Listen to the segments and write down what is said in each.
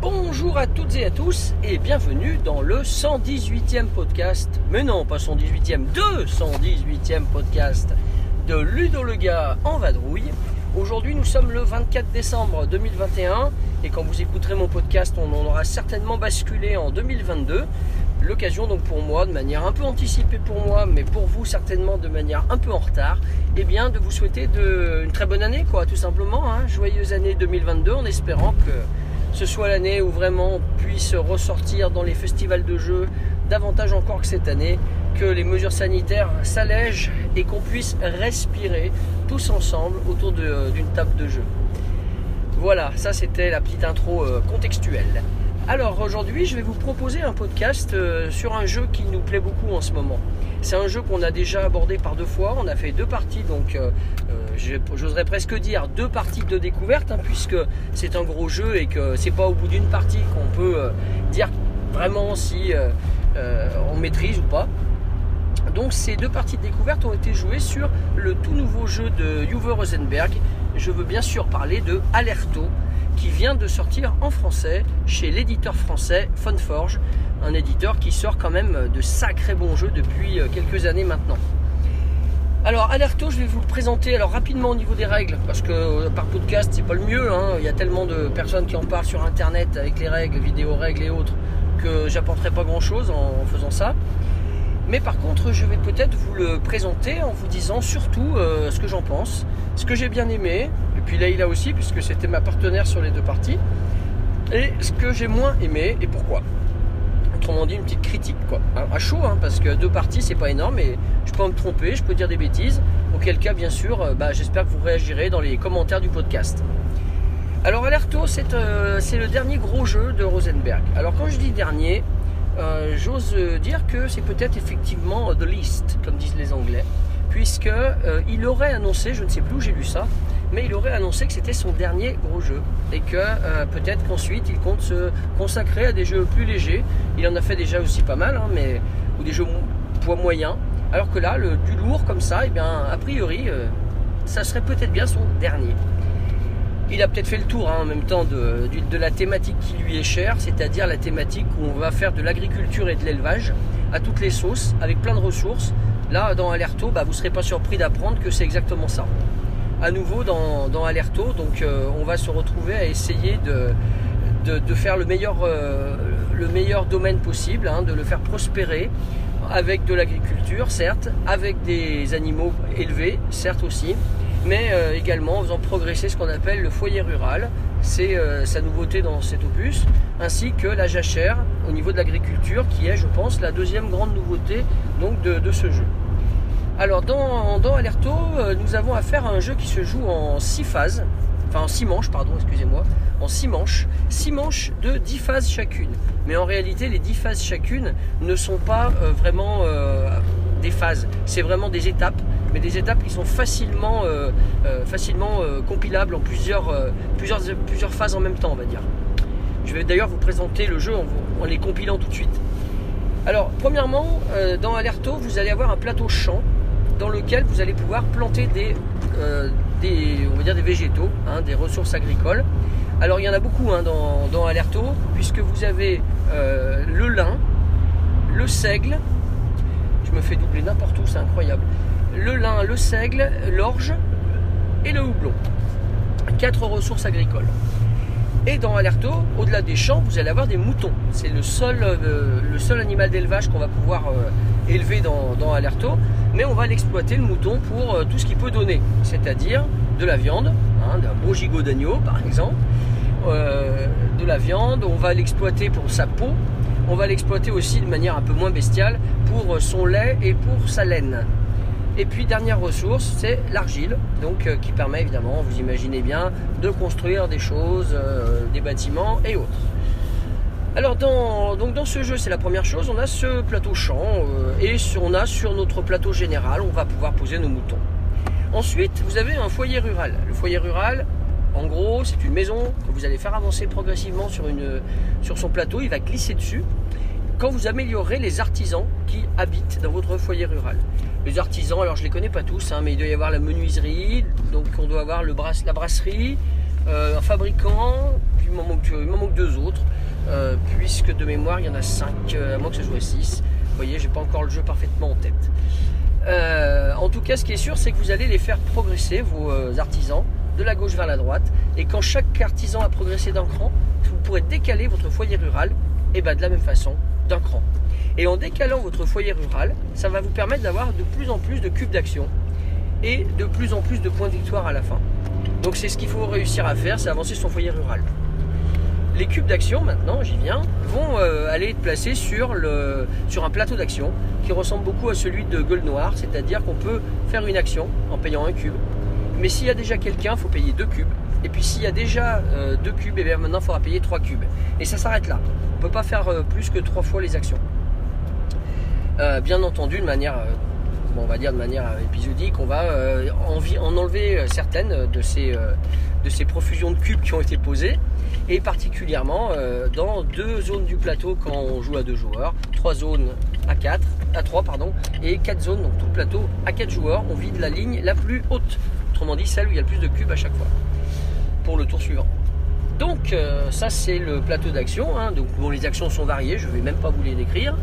Bonjour à toutes et à tous et bienvenue dans le 118e podcast, mais non pas 118e, 218e podcast de Ludo en vadrouille. Aujourd'hui nous sommes le 24 décembre 2021 et quand vous écouterez mon podcast on en aura certainement basculé en 2022. L'occasion donc pour moi, de manière un peu anticipée pour moi, mais pour vous certainement de manière un peu en retard, eh bien de vous souhaiter de, une très bonne année quoi, tout simplement. hein. Joyeuse année 2022 en espérant que ce soit l'année où vraiment on puisse ressortir dans les festivals de jeux davantage encore que cette année, que les mesures sanitaires s'allègent et qu'on puisse respirer tous ensemble autour de- d'une table de jeu. Voilà, ça c'était la petite intro euh, contextuelle. Alors aujourd'hui, je vais vous proposer un podcast euh, sur un jeu qui nous plaît beaucoup en ce moment. C'est un jeu qu'on a déjà abordé par deux fois. On a fait deux parties, donc euh, euh, j'oserais presque dire deux parties de découverte, hein, puisque c'est un gros jeu et que c'est pas au bout d'une partie qu'on peut euh, dire vraiment si euh, euh, on maîtrise ou pas. Donc ces deux parties de découverte ont été jouées sur le tout nouveau jeu de Uwe Rosenberg. Je veux bien sûr parler de Alerto, qui vient de sortir en français chez l'éditeur français Funforge, un éditeur qui sort quand même de sacrés bons jeux depuis euh, quelques années maintenant. Alors Alerto, je vais vous le présenter alors rapidement au niveau des règles, parce que euh, par podcast c'est pas le mieux, hein. il y a tellement de personnes qui en parlent sur internet avec les règles, vidéo règles et autres, que j'apporterai pas grand chose en faisant ça. Mais par contre, je vais peut-être vous le présenter en vous disant surtout euh, ce que j'en pense, ce que j'ai bien aimé, et puis Leïla aussi, puisque c'était ma partenaire sur les deux parties, et ce que j'ai moins aimé et pourquoi. Autrement dit, une petite critique, quoi. Hein, à chaud, hein, parce que deux parties, c'est pas énorme, et je peux me tromper, je peux dire des bêtises, auquel cas, bien sûr, euh, bah, j'espère que vous réagirez dans les commentaires du podcast. Alors, Alerto, c'est euh, le dernier gros jeu de Rosenberg. Alors, quand je dis dernier, euh, j'ose euh, dire que c'est peut-être effectivement euh, The List, comme disent les Anglais, puisque euh, il aurait annoncé, je ne sais plus où j'ai lu ça, mais il aurait annoncé que c'était son dernier gros jeu et que euh, peut-être qu'ensuite il compte se consacrer à des jeux plus légers. Il en a fait déjà aussi pas mal, hein, mais ou des jeux poids moyen. Alors que là, le, du lourd comme ça, et bien a priori, euh, ça serait peut-être bien son dernier. Il a peut-être fait le tour hein, en même temps de, la thématique qui lui est chère, c'est-à-dire la thématique où on va faire de l'agriculture et de l'élevage à toutes les sauces, avec plein de ressources. Là, dans Alerto, bah, vous ne serez pas surpris d'apprendre que c'est exactement ça. À nouveau, dans, Alerto, donc, euh, on va se retrouver à essayer de, faire le meilleur, euh, le meilleur domaine possible, hein, de le faire prospérer avec de l'agriculture, certes, avec des animaux élevés, certes aussi, mais euh, également en faisant progresser ce qu'on appelle le foyer rural. C'est euh, sa nouveauté dans cet opus, ainsi que la jachère au niveau de l'agriculture, qui est, je pense, la deuxième grande nouveauté donc, de, ce jeu. Alors, dans, Alerto, euh, nous avons affaire à un jeu qui se joue en 6 phases, enfin en 6 manches, pardon, excusez-moi, en 6 manches, 6 manches de 10 phases chacune. Mais en réalité, les 10 phases chacune ne sont pas vraiment des phases, c'est vraiment des étapes, mais des étapes qui sont facilement, euh, euh, facilement euh, compilables en plusieurs, plusieurs, plusieurs phases en même temps, on va dire. Je vais d'ailleurs vous présenter le jeu en, les compilant tout de suite. Alors, premièrement, dans Alerto, vous allez avoir un plateau champ dans lequel vous allez pouvoir planter des, des, on va dire des végétaux, hein, des ressources agricoles. Alors, il y en a beaucoup hein, dans, Alerto, puisque vous avez le lin, le seigle, je me fais doubler n'importe où, c'est incroyable. Le lin, le seigle, l'orge et le houblon. Quatre ressources agricoles. Et dans Alerto, au-delà des champs, vous allez avoir des moutons. C'est le seul, euh, animal d'élevage qu'on va pouvoir euh, élever dans, Alerto. Mais on va l'exploiter, le mouton, pour euh, tout ce qu'il peut donner. C'est-à-dire de la viande, hein, d'un beau gigot d'agneau par exemple. De la viande, on va l'exploiter pour sa peau. On va l'exploiter aussi de manière un peu moins bestiale pour son lait et pour sa laine. Et puis dernière ressource, c'est l'argile, donc euh, qui permet évidemment, vous imaginez bien, de construire des choses, euh, des bâtiments et autres. Alors dans, ce jeu, c'est la première chose, on a ce plateau champ euh, et on a sur notre plateau général, on va pouvoir poser nos moutons. Ensuite, vous avez un foyer rural. Le foyer rural, en gros, c'est une maison que vous allez faire avancer progressivement sur son plateau. Il va glisser dessus quand vous améliorez les artisans qui habitent dans votre foyer rural. Les artisans, alors je ne les connais pas tous, hein, mais il doit y avoir la menuiserie, donc on doit avoir la brasserie, euh, un fabricant, puis il m'en manque, deux autres, euh, puisque de mémoire il y en a cinq, euh, à moins que ce soit six. Vous voyez, j'ai pas encore le jeu parfaitement en tête. en tout cas, ce qui est sûr, c'est que vous allez les faire progresser, vos artisans, de la gauche vers la droite. Et quand chaque artisan a progressé d'un cran, vous pourrez décaler votre foyer rural, et bien de la même façon, d'un cran. Et en décalant votre foyer rural, ça va vous permettre d'avoir de plus en plus de cubes d'action et de plus en plus de points de victoire à la fin. Donc c'est ce qu'il faut réussir à faire, c'est avancer son foyer rural. Les cubes d'action, maintenant, j'y viens, vont euh, aller être placés sur, sur un plateau d'action qui ressemble beaucoup à celui de Gueule Noire, c'est-à-dire qu'on peut faire une action en payant un cube. Mais s'il y a déjà quelqu'un, il faut payer deux cubes. Et puis s'il y a déjà euh, deux cubes, et eh bien maintenant il faudra payer trois cubes. Et ça s'arrête là. On ne peut pas faire euh, plus que trois fois les actions. bien entendu, de manière on va dire de manière épisodique, on va euh, en, enlever euh, certaines de ces, euh, de ces profusions de cubes qui ont été posées, et particulièrement dans deux zones du plateau quand on joue à deux joueurs, trois zones à 4, à 3 pardon, et quatre zones, donc tout le plateau à quatre joueurs, on vide la ligne la plus haute, autrement dit celle où il y a le plus de cubes à chaque fois, pour le tour suivant. Donc ça c'est le plateau d'action, hein. donc bon, les actions sont variées, je ne vais même pas vous les décrire,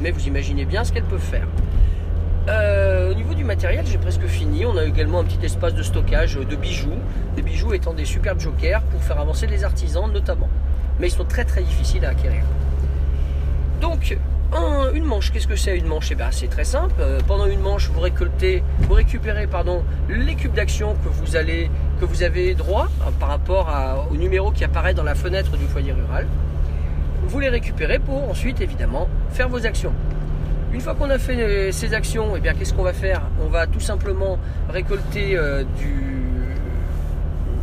mais vous imaginez bien ce qu'elles peuvent faire. Euh, au niveau du matériel, j'ai presque fini. On a également un petit espace de stockage de bijoux. Des bijoux étant des superbes jokers pour faire avancer les artisans notamment. Mais ils sont très très difficiles à acquérir. Donc, une manche, qu'est-ce que c'est une manche? Eh ben, C'est très simple. Euh, pendant une manche, vous récoltez, vous récupérez pardon, les cubes d'action que vous avez droit euh, par rapport au numéro qui apparaît dans la fenêtre du foyer rural. Vous les récupérez pour ensuite évidemment faire vos actions. Une fois qu'on a fait ces actions, eh bien qu'est-ce qu'on va faire? On va tout simplement récolter euh, du.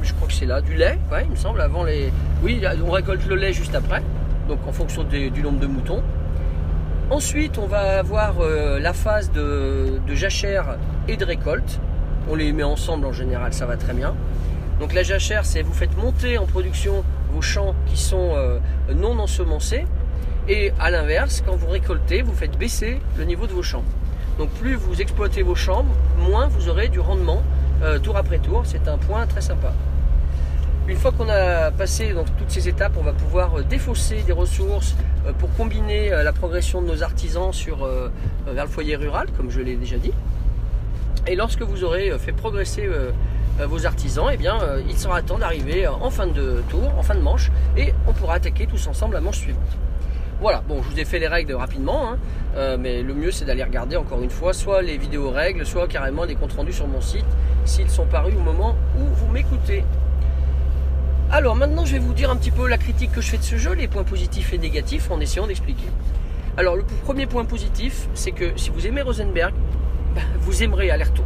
Je crois que c'est là, du lait, ouais, il me semble, avant les. Oui, on récolte le lait juste après, donc en fonction du nombre de moutons. Ensuite, on va avoir euh, la phase de, jachère et de récolte. On les met ensemble en général, ça va très bien. Donc la jachère, c'est vous faites monter en production vos champs qui sont euh, non ensemencés et à l'inverse, quand vous récoltez, vous faites baisser le niveau de vos champs. Donc plus vous exploitez vos champs, moins vous aurez du rendement euh, tour après tour. C'est un point très sympa. Une fois qu'on a passé toutes ces étapes, on va pouvoir euh, défausser des ressources euh, pour combiner la progression de nos artisans vers le foyer rural, comme je l'ai déjà dit. Et lorsque vous aurez fait progresser vos artisans, eh bien, il sera temps d'arriver en fin de tour, en fin de manche, et on pourra attaquer tous ensemble la manche suivante. Voilà, bon, je vous ai fait les règles rapidement, hein. euh, mais le mieux c'est d'aller regarder encore une fois soit les vidéos règles, soit carrément des comptes rendus sur mon site, s'ils sont parus au moment où vous m'écoutez. Alors maintenant je vais vous dire un petit peu la critique que je fais de ce jeu, les points positifs et négatifs en essayant d'expliquer. Alors le premier point positif, c'est que si vous aimez Rosenberg, bah, vous aimerez Alerto.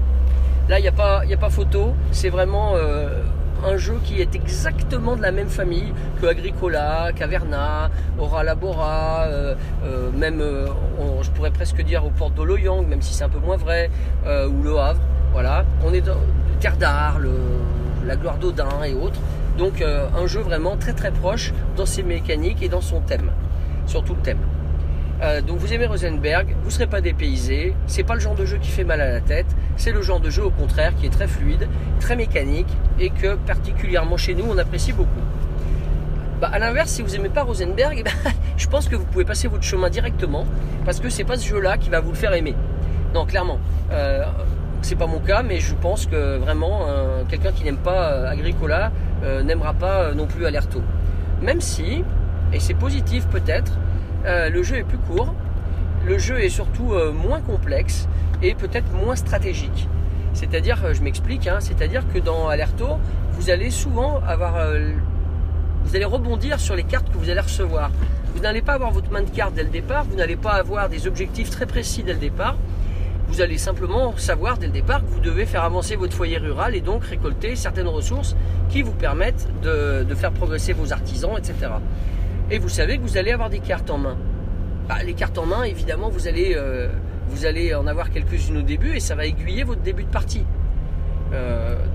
Là il n'y a, pas, a pas photo, c'est vraiment... Euh, un jeu qui est exactement de la même famille que Agricola, Caverna, Ora Labora, euh, euh, même je pourrais presque dire aux portes de Loyang, même si c'est un peu moins vrai, ou Le Havre. Voilà, on est dans Terre d'Art, la gloire d'Odin et autres. Donc un jeu vraiment très très proche dans ses mécaniques et dans son thème, surtout le thème. Euh, donc vous aimez Rosenberg, vous ne serez pas dépaysé, c'est pas le genre de jeu qui fait mal à la tête, c'est le genre de jeu au contraire qui est très fluide, très mécanique et que particulièrement chez nous on apprécie beaucoup. Bah, à l'inverse, si vous n'aimez pas Rosenberg, eh ben, je pense que vous pouvez passer votre chemin directement parce que c'est pas ce jeu-là qui va vous le faire aimer. Non, clairement. Euh, c'est pas mon cas, mais je pense que vraiment euh, quelqu'un qui n'aime pas euh, Agricola n'aimera pas non plus Alerto. Même si, et c'est positif peut-être, euh, le jeu est plus court, le jeu est surtout euh, moins complexe et peut-être moins stratégique. C'est-à-dire, euh, je m'explique, hein, c'est-à-dire que dans Alerto, vous allez souvent avoir, vous allez rebondir sur les cartes que vous allez recevoir. Vous n'allez pas avoir votre main de cartes dès le départ, vous n'allez pas avoir des objectifs très précis dès le départ. Vous allez simplement savoir dès le départ que vous devez faire avancer votre foyer rural et donc récolter certaines ressources qui vous permettent de faire progresser vos artisans, etc. Et vous savez que vous allez avoir des cartes en main. Bah, les cartes en main, évidemment, vous allez, euh, vous allez en avoir quelques-unes au début et ça va aiguiller votre début de partie.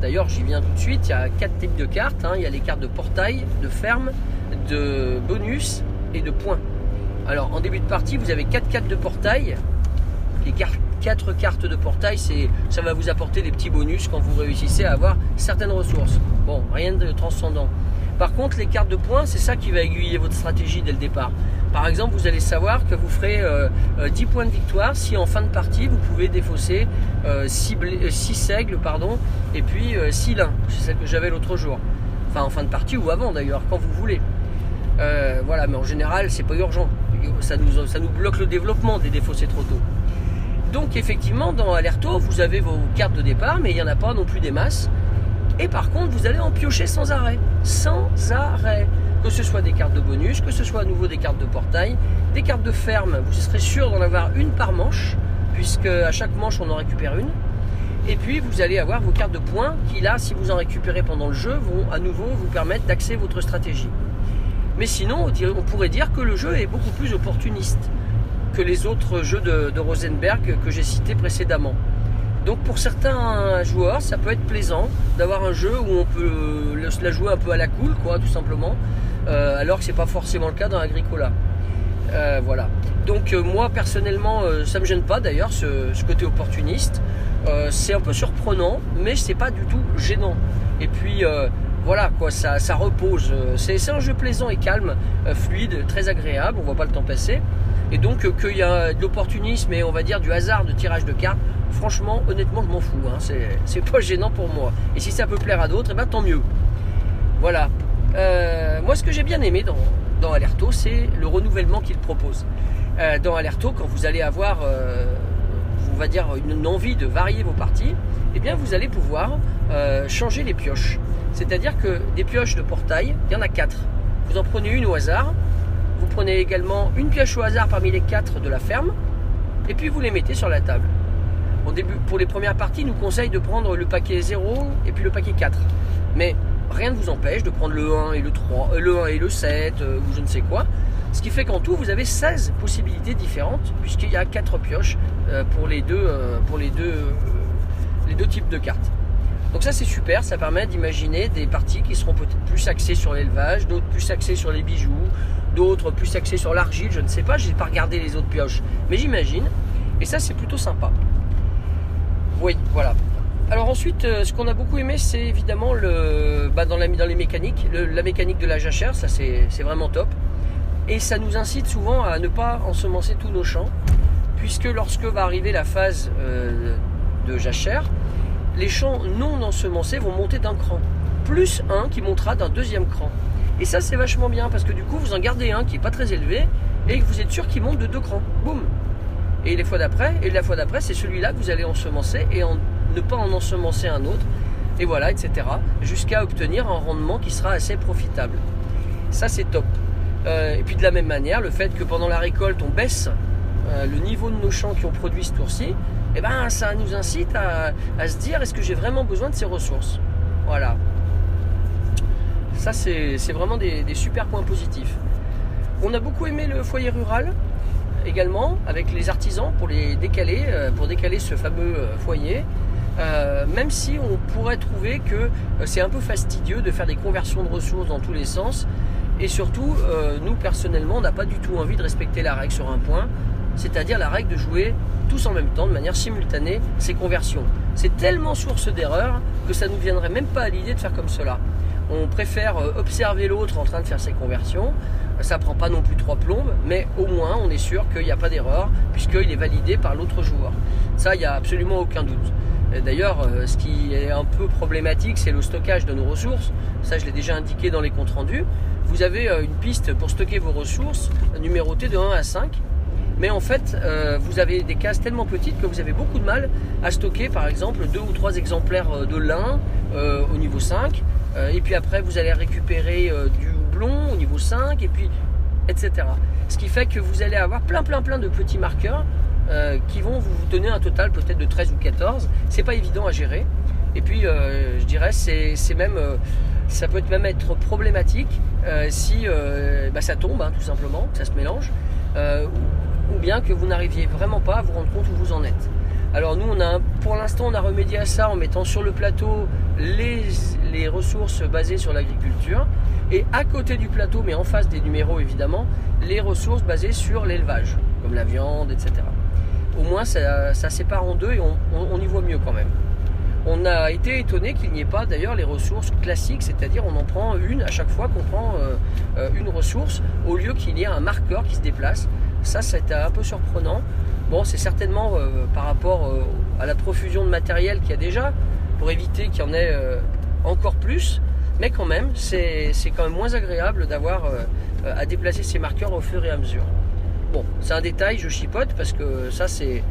D'ailleurs, j'y viens tout de suite. Il y a quatre types de cartes. hein. Il y a les cartes de portail, de ferme, de bonus et de points. Alors, en début de partie, vous avez quatre cartes de portail. Les cartes, quatre cartes de portail, c'est, ça va vous apporter des petits bonus quand vous réussissez à avoir certaines ressources. Bon, rien de transcendant. Par contre, les cartes de points, c'est ça qui va aiguiller votre stratégie dès le départ. Par exemple, vous allez savoir que vous ferez euh, euh, 10 points de victoire si en fin de partie vous pouvez défausser 6 aigles pardon, et puis 6 lins. C'est celle que j'avais l'autre jour. Enfin, en fin de partie ou avant d'ailleurs, quand vous voulez. Euh, voilà, mais en général, c'est pas urgent. Ça nous, ça nous bloque le développement des défausser trop tôt. Donc, effectivement, dans Alerto, vous avez vos cartes de départ, mais il n'y en a pas non plus des masses. Et par contre, vous allez en piocher sans arrêt. Sans arrêt. Que ce soit des cartes de bonus, que ce soit à nouveau des cartes de portail, des cartes de ferme, vous serez sûr d'en avoir une par manche, puisque à chaque manche on en récupère une. Et puis vous allez avoir vos cartes de points qui là, si vous en récupérez pendant le jeu, vont à nouveau vous permettre d'axer votre stratégie. Mais sinon, on pourrait dire que le jeu est beaucoup plus opportuniste que les autres jeux de, Rosenberg que j'ai cités précédemment. Donc pour certains joueurs, ça peut être plaisant d'avoir un jeu où on peut la jouer un peu à la cool, quoi, tout simplement, euh, alors que c'est pas forcément le cas dans Agricola. Euh, voilà. Donc euh, moi personnellement, ça me gêne pas d'ailleurs ce, côté opportuniste. C'est un peu surprenant, mais c'est pas du tout gênant. Et puis voilà quoi, ça, ça repose. C'est un jeu plaisant et calme, fluide, très agréable. On voit pas le temps passer. Et donc qu'il y a de l'opportunisme et on va dire du hasard de tirage de cartes, franchement, honnêtement, je m'en fous. Hein. C'est pas gênant pour moi. Et si ça peut plaire à d'autres, eh ben, tant mieux. Voilà. Euh, moi, ce que j'ai bien aimé dans, Alerto, c'est le renouvellement qu'il propose. Euh, dans Alerto, quand vous allez avoir, euh, on va dire, une, envie de varier vos parties, eh bien, vous allez pouvoir euh, changer les pioches. C'est-à-dire que des pioches de portail, il y en a quatre. Vous en prenez une au hasard. Vous prenez également une pioche au hasard parmi les quatre de la ferme. Et puis vous les mettez sur la table. Au début, pour les premières parties, nous conseille de prendre le paquet 0 et puis le paquet 4. Mais rien ne vous empêche de prendre le 1 et le 3, euh, le 1 et le 7 euh, ou je ne sais quoi. Ce qui fait qu'en tout, vous avez 16 possibilités différentes puisqu'il y a 4 pioches euh, pour les deux, pour les deux, les deux types de cartes. Donc ça c'est super, ça permet d'imaginer des parties qui seront peut-être plus axées sur l'élevage, d'autres plus axées sur les bijoux, d'autres plus axées sur l'argile, je ne sais pas, je n'ai pas regardé les autres pioches, mais j'imagine. Et ça c'est plutôt sympa. Oui, voilà. Alors ensuite, euh, ce qu'on a beaucoup aimé, c'est évidemment le, bah dans, les mécaniques, la mécanique de la jachère, ça c'est vraiment top. Et ça nous incite souvent à ne pas ensemencer tous nos champs, puisque lorsque va arriver la phase euh, de jachère, les champs non ensemencés vont monter d'un cran, plus un qui montera d'un deuxième cran. Et ça c'est vachement bien, parce que du coup vous en gardez un qui est pas très élevé, et vous êtes sûr qu'il monte de deux crans. Boum Et les fois d'après, et la fois d'après, c'est celui-là que vous allez ensemencer, et ne pas en ensemencer un autre, et voilà, etc. Jusqu'à obtenir un rendement qui sera assez profitable. Ça, c'est top. Euh, et puis de la même manière, le fait que pendant la récolte, on baisse euh, le niveau de nos champs qui ont produit ce tour-ci, eh ben, ça nous incite à se dire est-ce que j'ai vraiment besoin de ces ressources? Voilà. Ça, c'est vraiment des, super points positifs. On a beaucoup aimé le foyer rural également avec les artisans pour les décaler, euh, pour décaler ce fameux euh, foyer. Euh, même si on pourrait trouver que c'est un peu fastidieux de faire des conversions de ressources dans tous les sens, et surtout, nous personnellement, on n'a pas du tout envie de respecter la règle sur un point, c'est-à-dire la règle de jouer tous en même temps, de manière simultanée, ces conversions. C'est tellement source d'erreur que ça ne nous viendrait même pas à l'idée de faire comme cela. On préfère observer l'autre en train de faire ses conversions. Ça prend pas non plus trois plombes, mais au moins on est sûr qu'il n'y a pas d'erreur puisqu'il est validé par l'autre joueur. Ça, il n'y a absolument aucun doute. D'ailleurs, euh, ce qui est un peu problématique, c'est le stockage de nos ressources. Ça, je l'ai déjà indiqué dans les comptes rendus. Vous avez euh, une piste pour stocker vos ressources numérotée de 1 à 5. Mais en fait, euh, vous avez des cases tellement petites que vous avez beaucoup de mal à stocker, par exemple, deux ou trois exemplaires de lin euh, au niveau 5. Euh, et puis après, vous allez récupérer du houblon au niveau 5, et puis etc. Ce qui fait que vous allez avoir plein, plein, plein de petits marqueurs euh, qui vont vous donner un total peut-être de 13 ou 14. C'est pas évident à gérer. Et puis, euh, je dirais, c'est même, euh, ça peut même être problématique si bah, ça tombe, hein, tout simplement, ça se mélange, ou bien que vous n'arriviez vraiment pas à vous rendre compte où vous en êtes. Alors nous, on a, pour l'instant, on a remédié à ça en mettant sur le plateau les, ressources basées sur l'agriculture et à côté du plateau, mais en face des numéros évidemment, les ressources basées sur l'élevage, comme la viande, etc. Au moins, ça, ça sépare en deux et on, on- y voit mieux quand même. On a été étonné qu'il n'y ait pas d'ailleurs les ressources classiques, c'est-à-dire on en prend une à chaque fois qu'on prend euh, euh, une ressource, au lieu qu'il y ait un marqueur qui se déplace. Ça, c'était un peu surprenant. Bon, c'est certainement euh, par rapport à la profusion de matériel qu'il y a déjà, pour éviter qu'il y en ait euh, encore plus. Mais quand même, c'est quand même moins agréable d'avoir euh, à déplacer ces marqueurs au fur et à mesure. Bon, c'est un détail, je chipote parce que ça, c'est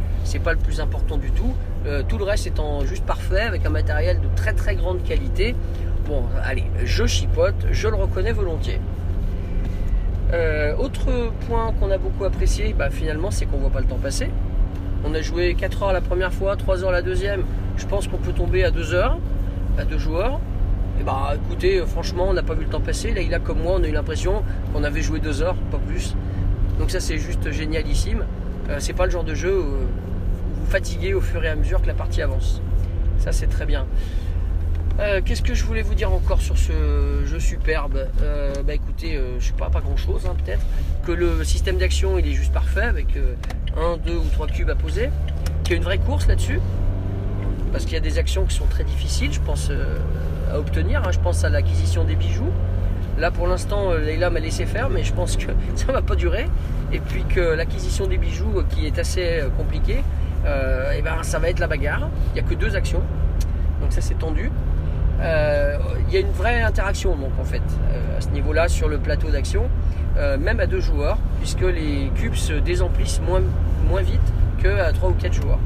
pas le plus important du tout. Euh, tout le reste étant juste parfait avec un matériel de très très grande qualité. Bon, allez, je chipote, je le reconnais volontiers. Autre point qu'on a beaucoup apprécié, bah, finalement, c'est qu'on voit pas le temps passer. On a joué 4 heures la première fois, 3 heures la deuxième. Je pense qu'on peut tomber à 2 heures, à deux joueurs. Et bah écoutez, euh, franchement, on n'a pas vu le temps passer. Là, il a comme moi, on a eu l'impression qu'on avait joué 2 heures, pas plus. Donc ça, c'est juste génialissime. Euh, c'est pas le genre de jeu où où vous fatiguez au fur et à mesure que la partie avance. Ça, c'est très bien. Euh, Qu'est-ce que je voulais vous dire encore sur ce jeu superbe? Euh, Bah écoutez, euh, je sais pas, pas grand chose peut-être. Que le système d'action il est juste parfait avec euh, un, deux ou trois cubes à poser. Qu'il y a une vraie course là-dessus. Parce qu'il y a des actions qui sont très difficiles, je pense, euh, à obtenir. hein. Je pense à l'acquisition des bijoux. Là pour l'instant, euh, Leïla m'a laissé faire, mais je pense que ça va pas durer. Et puis que l'acquisition des bijoux, euh, qui est assez compliquée, eh ben, ça va être la bagarre. Il n'y a que deux actions. Donc ça c'est tendu. Il y a une vraie interaction donc en fait à ce niveau-là sur le plateau d'action, même à deux joueurs, puisque les cubes se désemplissent moins, vite qu'à trois ou quatre joueurs.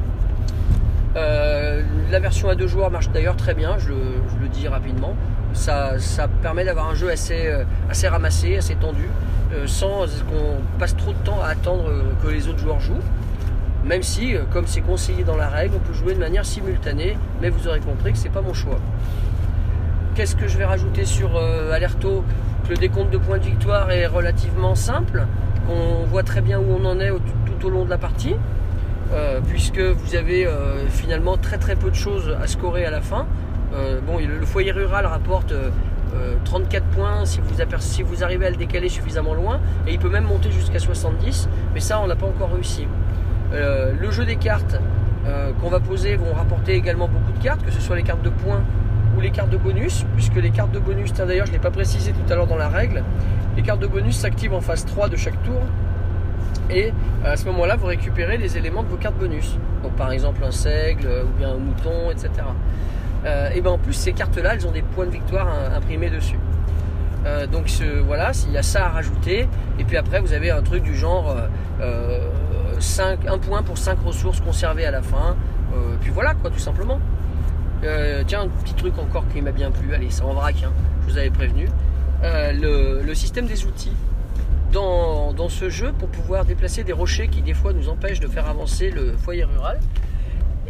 La version à deux joueurs marche d'ailleurs très bien, je, le dis rapidement. Ça, permet d'avoir un jeu assez, euh, assez ramassé, assez tendu, euh, sans qu'on passe trop de temps à attendre euh, que les autres joueurs jouent. Même si, comme c'est conseillé dans la règle, on peut jouer de manière simultanée, mais vous aurez compris que c'est pas mon choix. Qu'est-ce que je vais rajouter sur Alerto? Que le décompte de points de victoire est relativement simple, qu'on voit très bien où on en est tout au long de la partie, euh, puisque vous avez euh, finalement très très peu de choses à scorer à la fin. Euh, le, foyer rural rapporte euh, euh, 34 points si vous, arrivez à le décaler suffisamment loin, et il peut même monter jusqu'à 70, mais ça on n'a pas encore réussi. Le jeu des cartes qu'on va poser vont rapporter également beaucoup de cartes, que ce soit les cartes de points ou les cartes de bonus, puisque les cartes de bonus, d'ailleurs je ne l'ai pas précisé tout à l'heure dans la règle, les cartes de bonus s'activent en phase 3 de chaque tour, et euh, à ce moment-là vous récupérez les éléments de vos cartes bonus. Donc par exemple un seigle, euh, ou bien un mouton, etc. Euh, et ben en plus ces cartes-là, elles ont des points de victoire hein, imprimés dessus. Donc voilà, il y a ça à rajouter. Et puis après, vous avez un truc du genre euh, euh, 5, un point pour 5 ressources conservées à la fin. Puis voilà, quoi, tout simplement. Tiens, un petit truc encore qui m'a bien plu. Allez, ça en vrac, hein, je vous avais prévenu. Le système des outils. Dans, ce jeu, pour pouvoir déplacer des rochers qui des fois nous empêchent de faire avancer le foyer rural,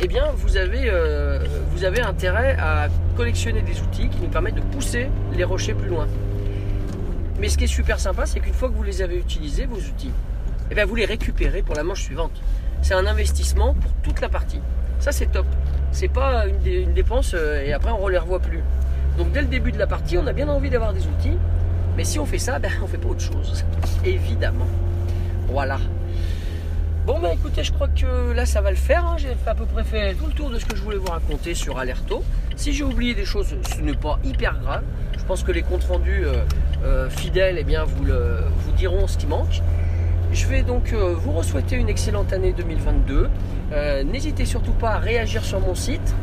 eh bien, vous avez, euh, vous avez intérêt à collectionner des outils qui nous permettent de pousser les rochers plus loin. Mais ce qui est super sympa, c'est qu'une fois que vous les avez utilisés, vos outils, eh bien, vous les récupérez pour la manche suivante. C'est un investissement pour toute la partie. Ça, c'est top. C'est pas une, une dépense euh, et après on ne les revoit plus. Donc, dès le début de la partie, on a bien envie d'avoir des outils. Mais si on fait ça, ben, on fait pas autre chose. Évidemment. Voilà. Bon bah écoutez, je crois que là ça va le faire. hein. J'ai à peu près fait tout le tour de ce que je voulais vous raconter sur Alerto. Si j'ai oublié des choses, ce n'est pas hyper grave. Je pense que les comptes rendus euh, euh, fidèles, eh bien, vous, le- vous diront ce qui manque. Je vais donc euh, vous re-souhaiter une excellente année 2022. Euh, N'hésitez surtout pas à réagir sur mon site,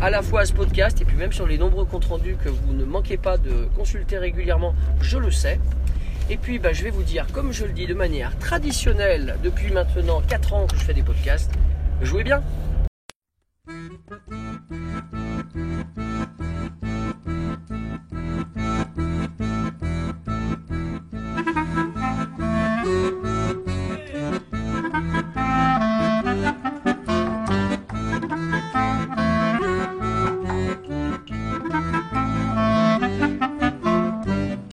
à la fois à ce podcast et puis même sur les nombreux comptes rendus que vous ne manquez pas de consulter régulièrement, je le sais. Et puis bah, je vais vous dire, comme je le dis de manière traditionnelle depuis maintenant 4 ans que je fais des podcasts, jouez bien